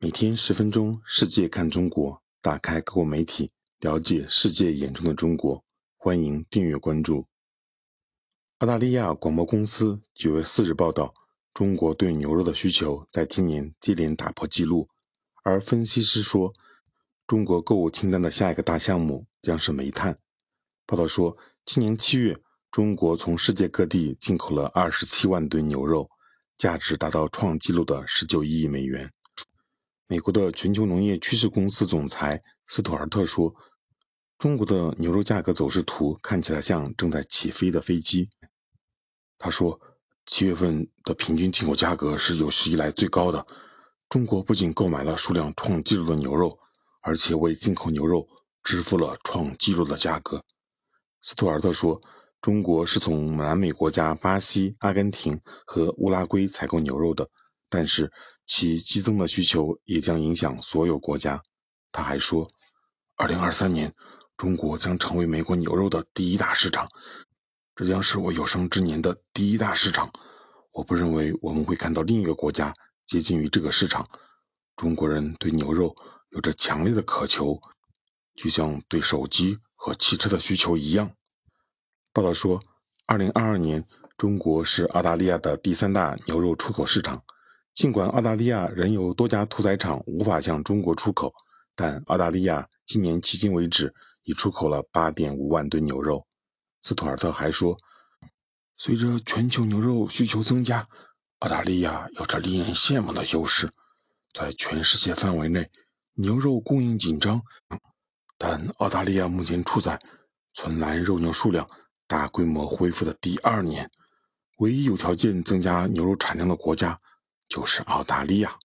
每天十分钟，世界看中国，打开各国媒体，了解世界眼中的中国。欢迎订阅关注。澳大利亚广播公司九月四日报道，中国对牛肉的需求在今年接连打破纪录，而分析师说，中国购物清单的下一个大项目将是煤炭。报道说，今年七月，中国从世界各地进口了二十七万吨牛肉，价值达到创纪录的十九亿美元。美国的全球农业趋势公司总裁斯图尔特说：“中国的牛肉价格走势图看起来像正在起飞的飞机。”他说：“七月份的平均进口价格是有史以来最高的。中国不仅购买了数量创纪录的牛肉，而且为进口牛肉支付了创纪录的价格。”斯图尔特说：“中国是从南美国家巴西、阿根廷和乌拉圭采购牛肉的。”但是，其激增的需求也将影响所有国家。他还说，2023年，中国将成为美国牛肉的第一大市场，这将是我有生之年的第一大市场。我不认为我们会看到另一个国家接近于这个市场。中国人对牛肉有着强烈的渴求，就像对手机和汽车的需求一样。报道说，2022年，中国是澳大利亚的第三大牛肉出口市场。尽管澳大利亚仍有多家屠宰场无法向中国出口，但澳大利亚今年迄今为止已出口了8.5万吨牛肉。斯图尔特还说，随着全球牛肉需求增加，澳大利亚有着令人羡慕的优势。在全世界范围内，牛肉供应紧张，但澳大利亚目前处在存栏肉牛数量大规模恢复的第二年，唯一有条件增加牛肉产量的国家。就是澳大利亚。